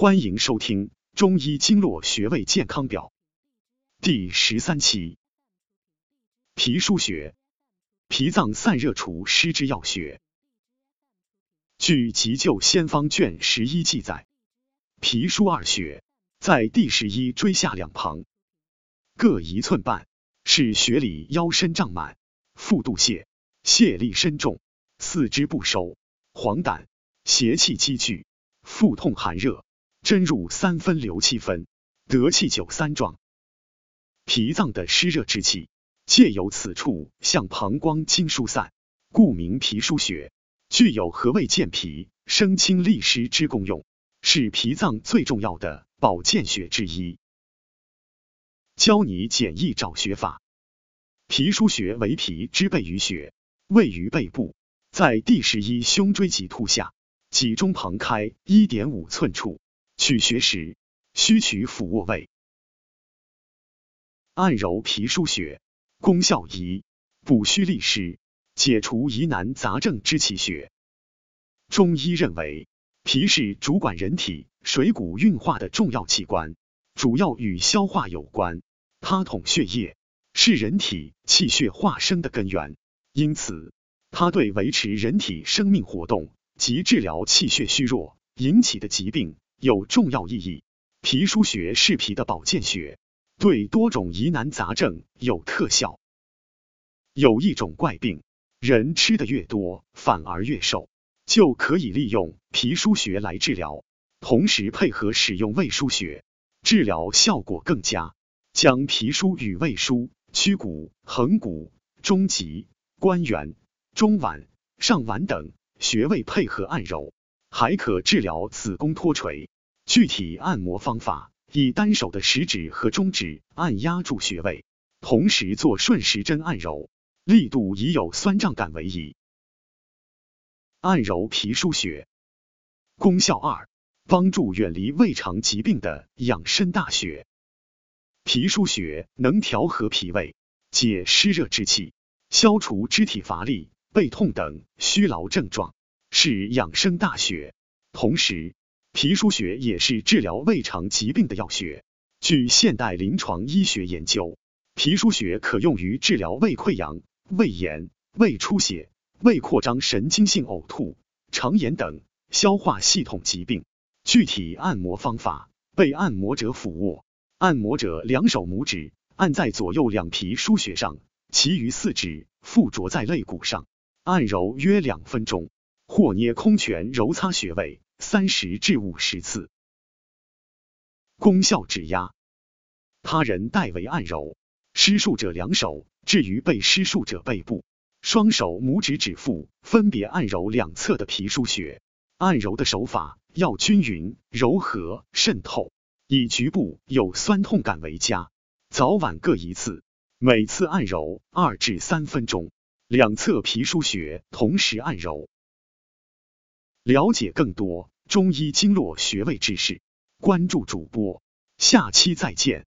欢迎收听《中医经络穴位健康表》第十三期。脾腧穴，脾脏散热除湿之要穴。据《急救先方》卷十一记载，脾腧二穴在第十一椎下两旁，各一寸半，是穴里腰身胀满，腹肚泻，泻力深重，四肢不收，黄疸，邪气积聚，腹痛寒热。针入三分流七分，得气九三壮。脾脏的湿热之气借由此处向膀胱经疏散，故名脾腧穴，具有和胃健脾、生清利湿之功用，是脾脏最重要的保健穴之一。教你简易找穴法。脾腧穴为脾之背俞穴，位于背部，在第十一胸椎棘突下，脊中旁开一点五寸处。取穴时，需取俯卧位，按揉脾腧穴，功效宜：补虚利湿，解除疑难杂症之气血。中医认为，脾是主管人体水谷运化的重要器官，主要与消化有关。它统血液，是人体气血化生的根源，因此它对维持人体生命活动及治疗气血虚弱引起的疾病。有重要意义。脾腧穴是脾的保健穴，对多种疑难杂症有特效。有一种怪病，人吃的越多反而越瘦，就可以利用脾腧穴来治疗，同时配合使用胃腧穴，治疗效果更佳。将脾腧与胃腧、曲骨、横骨、中极、关元、中脘、上脘等穴位配合按揉。还可治疗子宫脱垂。具体按摩方法：以单手的食指和中指按压住穴位，同时做顺时针按揉，力度以有酸胀感为宜。按揉脾腧穴，功效二：帮助远离胃肠疾病的养生大穴。脾腧穴能调和脾胃，解湿热之气，消除肢体乏力、背痛等虚劳症状。是养生大穴，同时脾腧穴也是治疗胃肠疾病的要穴。据现代临床医学研究，脾腧穴可用于治疗胃溃疡、胃炎、胃出血、胃扩张、神经性呕吐、肠炎等消化系统疾病。具体按摩方法：被按摩者俯卧，按摩者两手拇指按在左右两脾腧穴上，其余四指附着在肋骨上，按揉约两分钟。或捏空拳揉擦穴位三十至五十次，功效指压。他人代为按揉，施术者两手置于被施术者背部，双手拇指指腹分别按揉两侧的脾腧穴。按揉的手法要均匀、柔和、渗透，以局部有酸痛感为佳。早晚各一次，每次按揉二至三分钟，两侧脾腧穴同时按揉。了解更多中医经络穴位知识，关注主播，下期再见。